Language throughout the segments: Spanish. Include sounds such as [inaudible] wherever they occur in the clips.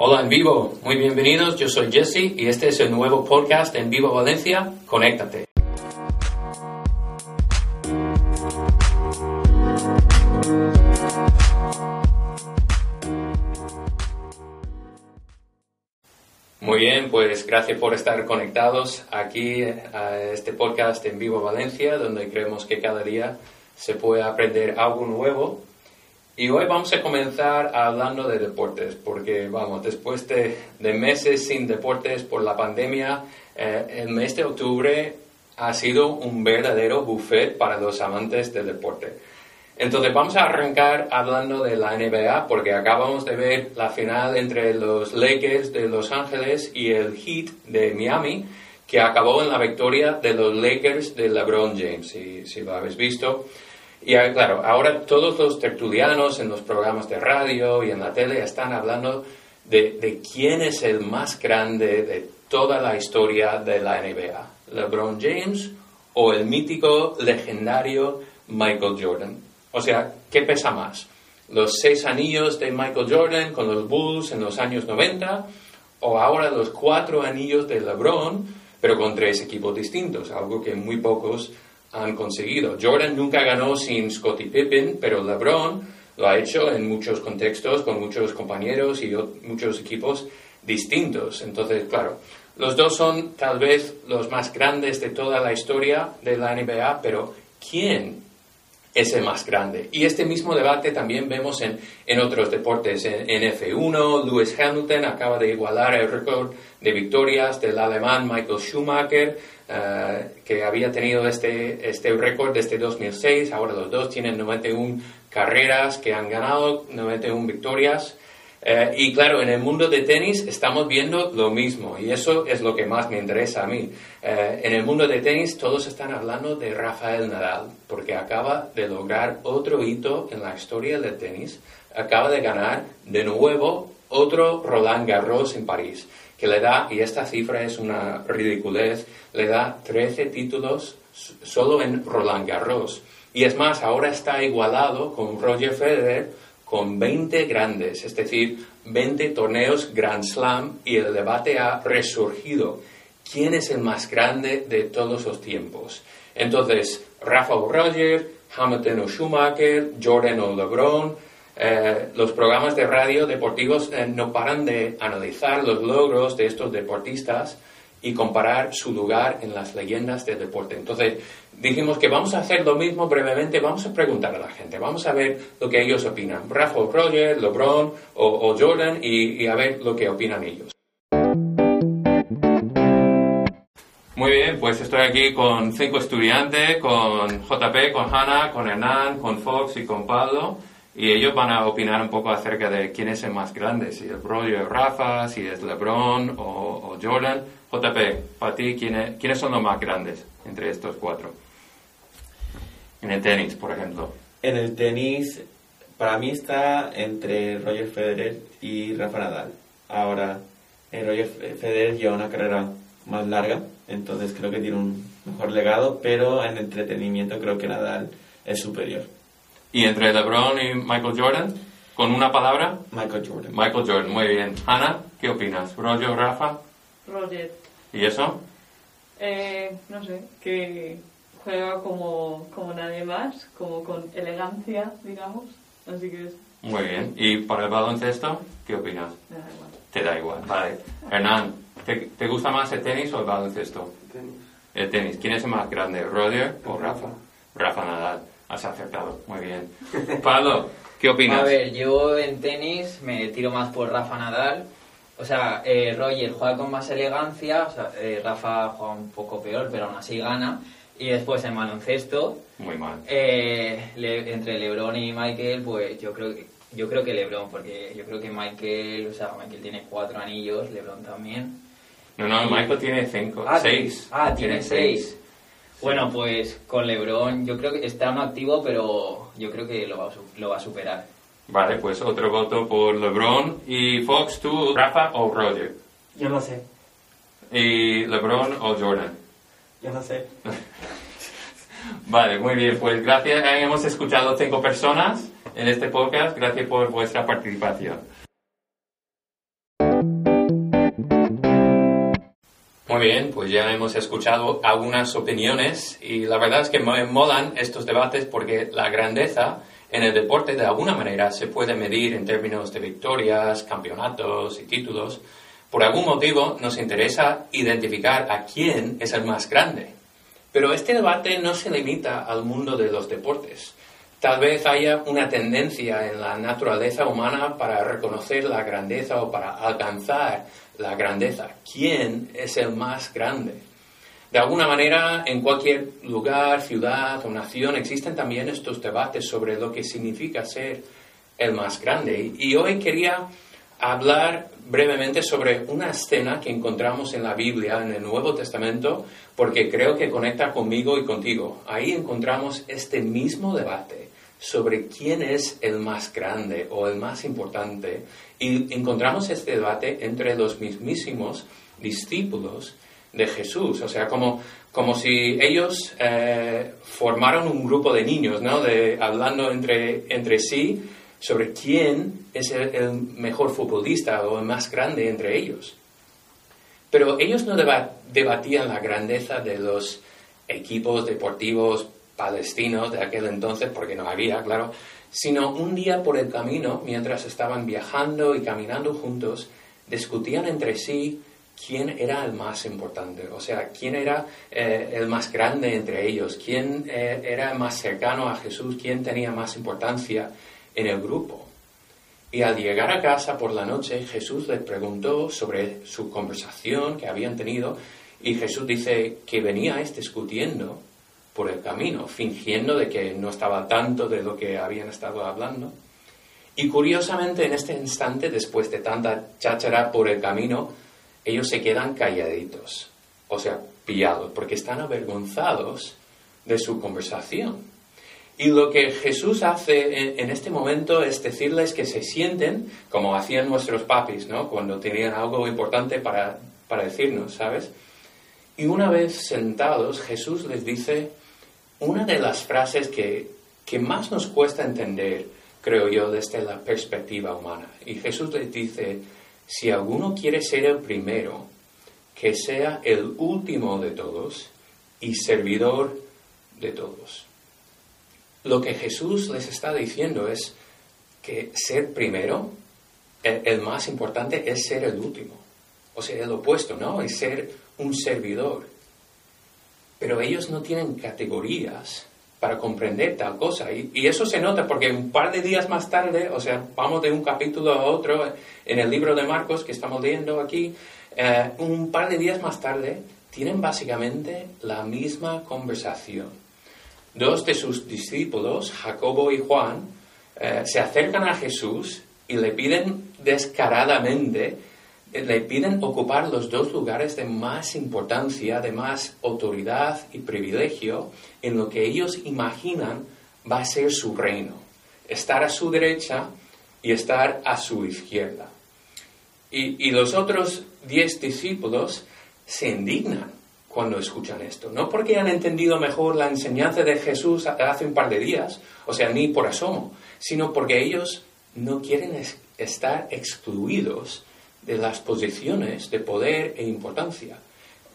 Hola en vivo, muy bienvenidos, yo soy Jesse y este es el nuevo podcast en Vivo Valencia, Conéctate. Muy bien, pues gracias por estar conectados aquí a este podcast en Vivo Valencia, donde creemos que cada día se puede aprender algo nuevo. Y hoy vamos a comenzar hablando de deportes, porque vamos, después de, meses sin deportes por la pandemia, eh, el mes de octubre ha sido un verdadero buffet para los amantes del deporte. Entonces vamos a arrancar hablando de la NBA porque acabamos de ver la final entre los Lakers de Los Ángeles y el Heat de Miami que acabó en la victoria de los Lakers de LeBron James, si, si lo habéis visto. Y ah, claro, ahora todos los tertulianos en los programas de radio y en la tele están hablando de, de quién es el más grande de toda la historia de la NBA, LeBron James o el mítico, legendario Michael Jordan. O sea, ¿qué pesa más? ¿Los seis anillos de Michael Jordan con los Bulls en los años 90? ¿O ahora los cuatro anillos de LeBron, pero con tres equipos distintos? Algo que muy pocos han conseguido. Jordan nunca ganó sin Scottie Pippen, pero LeBron lo ha hecho en muchos contextos, con muchos compañeros y muchos equipos distintos. Entonces, claro, los dos son tal vez los más grandes de toda la historia de la NBA, pero ¿quién es el más grande. Y este mismo debate también vemos en, en otros deportes. En, F1, Lewis Hamilton acaba de igualar el récord de victorias del alemán Michael Schumacher, eh, que había tenido este, este récord desde 2006. Ahora los dos tienen 91 carreras que han ganado, 91 victorias. Eh, y claro, en el mundo de tenis estamos viendo lo mismo y eso es lo que más me interesa a mí. Eh, en el mundo de tenis todos están hablando de Rafael Nadal porque acaba de lograr otro hito en la historia del tenis. Acaba de ganar de nuevo otro Roland Garros en París, que le da, y esta cifra es una ridiculez, le da 13 títulos solo en Roland Garros. Y es más, ahora está igualado con Roger Federer con 20 grandes, es decir, 20 torneos Grand Slam y el debate ha resurgido. ¿Quién es el más grande de todos los tiempos? Entonces, Rafa o Roger, Hamilton o Schumacher, Jordan o LeBron, eh, los programas de radio deportivos eh, no paran de analizar los logros de estos deportistas y comparar su lugar en las leyendas del deporte. Entonces, dijimos que vamos a hacer lo mismo brevemente, vamos a preguntar a la gente, vamos a ver lo que ellos opinan, Rafa Roger, LeBron o, Jordan, y, a ver lo que opinan ellos. Muy bien, pues estoy aquí con cinco estudiantes, con JP, con Hannah, con Hernán, con Fox y con Pablo. Y ellos van a opinar un poco acerca de quién es el más grande, si es Roger o Rafa, si es LeBron o, o Jordan. JP, para ti, ¿quiénes son los más grandes entre estos cuatro? En el tenis, por ejemplo. En el tenis, para mí está entre Roger Federer y Rafa Nadal. Ahora, eh, Roger Federer lleva una carrera más larga, entonces creo que tiene un mejor legado, pero en entretenimiento creo que Nadal es superior. ¿Y entre LeBron y Michael Jordan? ¿Con una palabra? Michael Jordan. Michael Jordan, muy bien. Ana, ¿qué opinas? ¿Roger Rafa? Roger. ¿Y eso? Eh, no sé, que juega como, como nadie más, como con elegancia, digamos. Así que es... Muy bien. ¿Y para el baloncesto, qué opinas? Me da igual. Te da igual, vale. Hernán, ¿te, ¿te gusta más el tenis o el baloncesto? El tenis. El tenis. ¿Quién es el más grande, Roger o Rafa? Rafa Nadal. Has acertado. Muy bien. [laughs] Pablo, ¿qué opinas? A ver, yo en tenis me tiro más por Rafa Nadal o sea, eh, Roger juega con más elegancia, o sea, eh, Rafa juega un poco peor, pero aún así gana. Y después en baloncesto, muy mal. Eh, entre LeBron y Michael, pues yo creo que yo creo que LeBron, porque yo creo que Michael, o sea, Michael tiene cuatro anillos, LeBron también. No, no, Michael tiene cinco, ah, seis. Ah, tiene, seis. Bueno, pues con LeBron yo creo que está no activo, pero yo creo que lo va, lo va a superar. Vale, pues otro voto por LeBron. ¿Y Fox, tú, Rafa o Roger? Yo no sé. ¿Y LeBron o Jordan? Yo no sé. [laughs] vale, muy bien. Pues gracias. Hemos escuchado cinco personas en este podcast. Gracias por vuestra participación. Muy bien, pues ya hemos escuchado algunas opiniones y la verdad es que me molan estos debates porque la grandeza en el deporte de alguna manera se puede medir en términos de victorias, campeonatos y títulos. Por algún motivo nos interesa identificar a quién es el más grande. Pero este debate no se limita al mundo de los deportes. Tal vez haya una tendencia en la naturaleza humana para reconocer la grandeza o para alcanzar la grandeza. ¿Quién es el más grande? De alguna manera, en cualquier lugar, ciudad o nación existen también estos debates sobre lo que significa ser el más grande. Y hoy quería hablar brevemente sobre una escena que encontramos en la Biblia, en el Nuevo Testamento, porque creo que conecta conmigo y contigo. Ahí encontramos este mismo debate sobre quién es el más grande o el más importante. Y encontramos este debate entre los mismísimos discípulos de Jesús. O sea, como, como si ellos eh, formaron un grupo de niños, ¿no? Hablando entre, entre sí sobre quién es el, mejor futbolista o el más grande entre ellos. Pero ellos no debatían la grandeza de los equipos deportivos palestinos de aquel entonces, porque no había, claro, sino un día por el camino, mientras estaban viajando y caminando juntos, discutían entre sí quién era el más importante, o sea, quién era eh, el más grande entre ellos, quién eh, era más cercano a Jesús, quién tenía más importancia en el grupo. Y al llegar a casa por la noche, Jesús les preguntó sobre su conversación que habían tenido y Jesús dice que veníais discutiendo por el camino, fingiendo de que no estaba tanto de lo que habían estado hablando. Y curiosamente en este instante, después de tanta cháchara por el camino, ellos se quedan calladitos, o sea, pillados, porque están avergonzados de su conversación. Y lo que Jesús hace en, este momento es decirles que se sienten como hacían nuestros papis, ¿no? Cuando tenían algo importante para, para decirnos, ¿sabes? Y una vez sentados, Jesús les dice una de las frases que, que más nos cuesta entender, creo yo, desde la perspectiva humana. Y Jesús les dice, si alguno quiere ser el primero, que sea el último de todos y servidor de todos. Lo que Jesús les está diciendo es que ser primero, el, más importante es ser el último. O sea, el opuesto, ¿no? Es ser un servidor. Pero ellos no tienen categorías para comprender tal cosa. Y, eso se nota porque un par de días más tarde, o sea, vamos de un capítulo a otro en el libro de Marcos que estamos leyendo aquí, eh, un par de días más tarde tienen básicamente la misma conversación dos de sus discípulos, Jacobo y Juan, eh, se acercan a Jesús y le piden descaradamente, eh, le piden ocupar los dos lugares de más importancia, de más autoridad y privilegio en lo que ellos imaginan va a ser su reino. Estar a su derecha y estar a su izquierda. Y, y los otros diez discípulos se indignan cuando escuchan esto. No porque han entendido mejor la enseñanza de Jesús hace un par de días, o sea, ni por asomo, sino porque ellos no quieren estar excluidos de las posiciones de poder e importancia.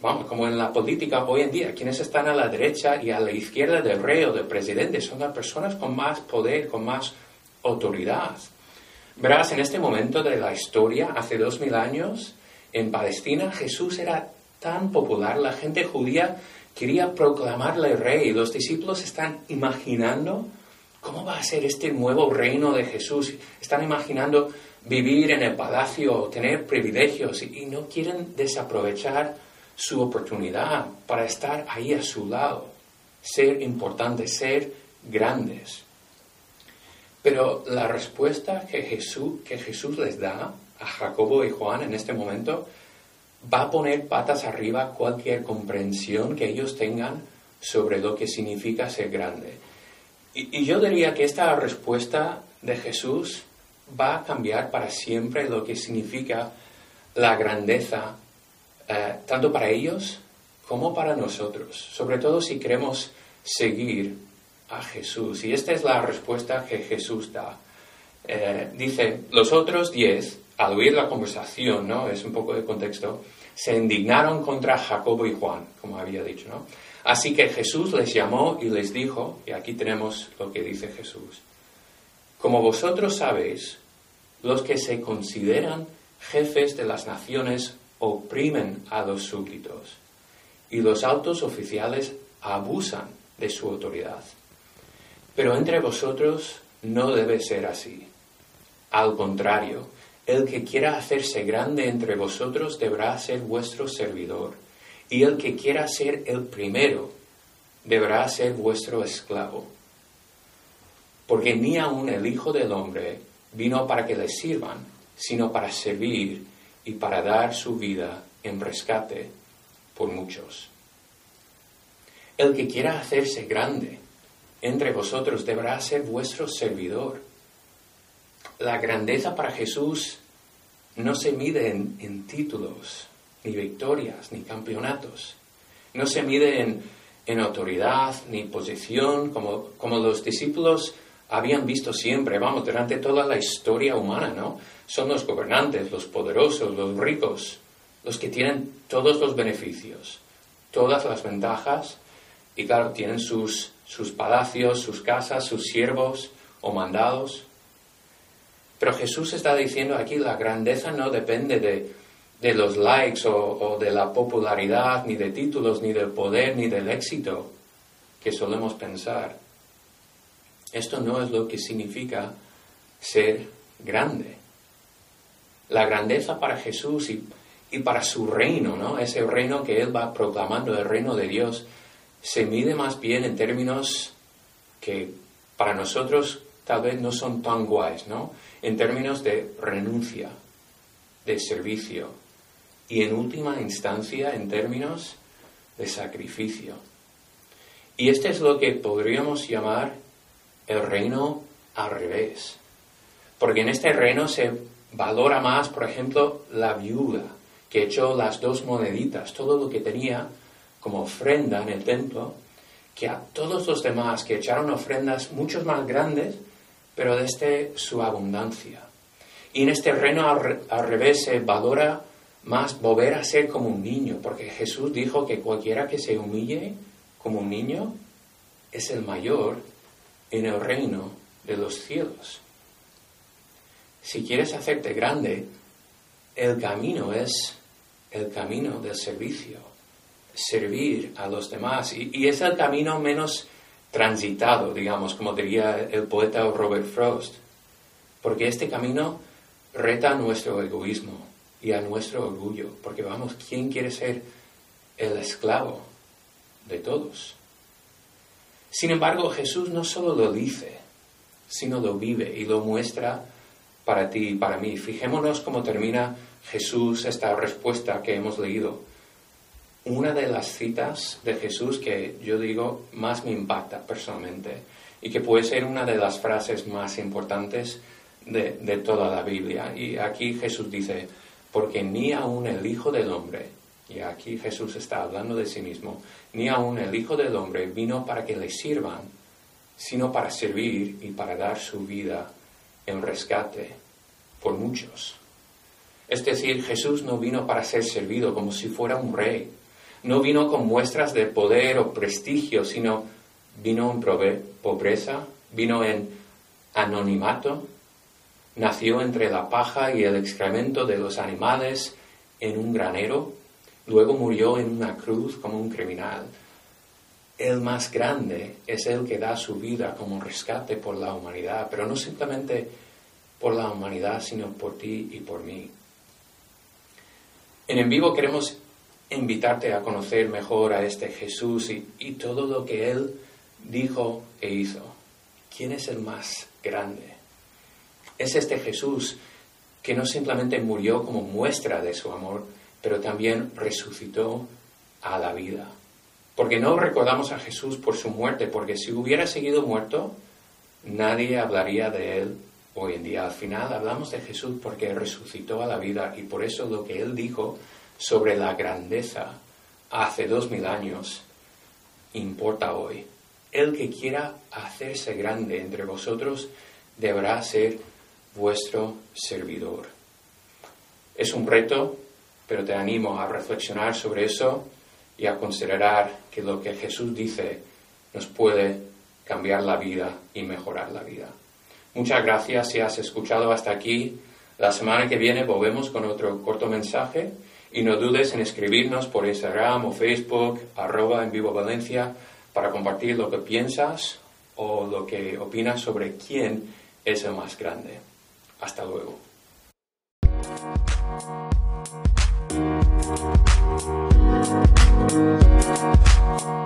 Vamos, como en la política hoy en día, quienes están a la derecha y a la izquierda del rey o del presidente son las personas con más poder, con más autoridad. Verás, en este momento de la historia, hace dos mil años, en Palestina, Jesús era tan popular, la gente judía quería proclamarle rey. Los discípulos están imaginando cómo va a ser este nuevo reino de Jesús. Están imaginando vivir en el palacio, tener privilegios y, no quieren desaprovechar su oportunidad para estar ahí a su lado, ser importantes, ser grandes. Pero la respuesta que Jesús, que Jesús les da a Jacobo y Juan en este momento va a poner patas arriba cualquier comprensión que ellos tengan sobre lo que significa ser grande. Y, yo diría que esta respuesta de Jesús va a cambiar para siempre lo que significa la grandeza, eh, tanto para ellos como para nosotros, sobre todo si queremos seguir a Jesús. Y esta es la respuesta que Jesús da. Eh, dice, los otros diez al oír la conversación, ¿no? Es un poco de contexto, se indignaron contra Jacobo y Juan, como había dicho, ¿no? Así que Jesús les llamó y les dijo, y aquí tenemos lo que dice Jesús, como vosotros sabéis, los que se consideran jefes de las naciones oprimen a los súbditos y los altos oficiales abusan de su autoridad. Pero entre vosotros no debe ser así. Al contrario, el que quiera hacerse grande entre vosotros deberá ser vuestro servidor, y el que quiera ser el primero deberá ser vuestro esclavo. Porque ni aun el Hijo del Hombre vino para que le sirvan, sino para servir y para dar su vida en rescate por muchos. El que quiera hacerse grande entre vosotros deberá ser vuestro servidor la grandeza para Jesús no se mide en, títulos, ni victorias, ni campeonatos. No se mide en, autoridad, ni posición, como, como los discípulos habían visto siempre, vamos, durante toda la historia humana, ¿no? Son los gobernantes, los poderosos, los ricos, los que tienen todos los beneficios, todas las ventajas, y claro, tienen sus, sus palacios, sus casas, sus siervos o mandados. Pero Jesús está diciendo aquí, la grandeza no depende de, los likes o, de la popularidad, ni de títulos, ni del poder, ni del éxito que solemos pensar. Esto no es lo que significa ser grande. La grandeza para Jesús y, para su reino, ¿no? Ese reino que Él va proclamando, el reino de Dios, se mide más bien en términos que para nosotros tal vez no son tan guays, ¿no? En términos de renuncia, de servicio y en última instancia en términos de sacrificio. Y este es lo que podríamos llamar el reino al revés. Porque en este reino se valora más, por ejemplo, la viuda que echó las dos moneditas, todo lo que tenía como ofrenda en el templo, que a todos los demás que echaron ofrendas muchos más grandes, pero desde su abundancia. Y en este reino al, revés se valora más volver a ser como un niño, porque Jesús dijo que cualquiera que se humille como un niño es el mayor en el reino de los cielos. Si quieres hacerte grande, el camino es el camino del servicio, servir a los demás. Y, es el camino menos transitado, digamos, como diría el poeta Robert Frost, porque este camino reta nuestro egoísmo y a nuestro orgullo, porque vamos, ¿quién quiere ser el esclavo de todos? Sin embargo, Jesús no solo lo dice, sino lo vive y lo muestra para ti y para mí. Fijémonos cómo termina Jesús esta respuesta que hemos leído una de las citas de Jesús que yo digo más me impacta personalmente y que puede ser una de las frases más importantes de, toda la Biblia. Y aquí Jesús dice, porque ni aun el Hijo del Hombre, y aquí Jesús está hablando de sí mismo, ni aun el Hijo del Hombre vino para que le sirvan, sino para servir y para dar su vida en rescate por muchos. Es decir, Jesús no vino para ser servido como si fuera un rey, no vino con muestras de poder o prestigio, sino vino en pobreza, vino en anonimato, nació entre la paja y el excremento de los animales en un granero, luego murió en una cruz como un criminal. El más grande es el que da su vida como rescate por la humanidad, pero no simplemente por la humanidad, sino por ti y por mí. En En Vivo queremos invitarte a conocer mejor a este Jesús y, todo lo que Él dijo e hizo. ¿Quién es el más grande? Es este Jesús que no simplemente murió como muestra de su amor, pero también resucitó a la vida. Porque no recordamos a Jesús por su muerte, porque si hubiera seguido muerto, nadie hablaría de él hoy en día. Al final hablamos de Jesús porque resucitó a la vida y por eso lo que él dijo sobre la grandeza hace dos mil años importa hoy. El que quiera hacerse grande entre vosotros deberá ser vuestro servidor. Es un reto, pero te animo a reflexionar sobre eso y a considerar que lo que Jesús dice nos puede cambiar la vida y mejorar la vida. Muchas gracias si has escuchado hasta aquí. La semana que viene volvemos con otro corto mensaje y no dudes en escribirnos por Instagram o Facebook, arroba en vivo Valencia, para compartir lo que piensas o lo que opinas sobre quién es el más grande. Hasta luego. Thank you.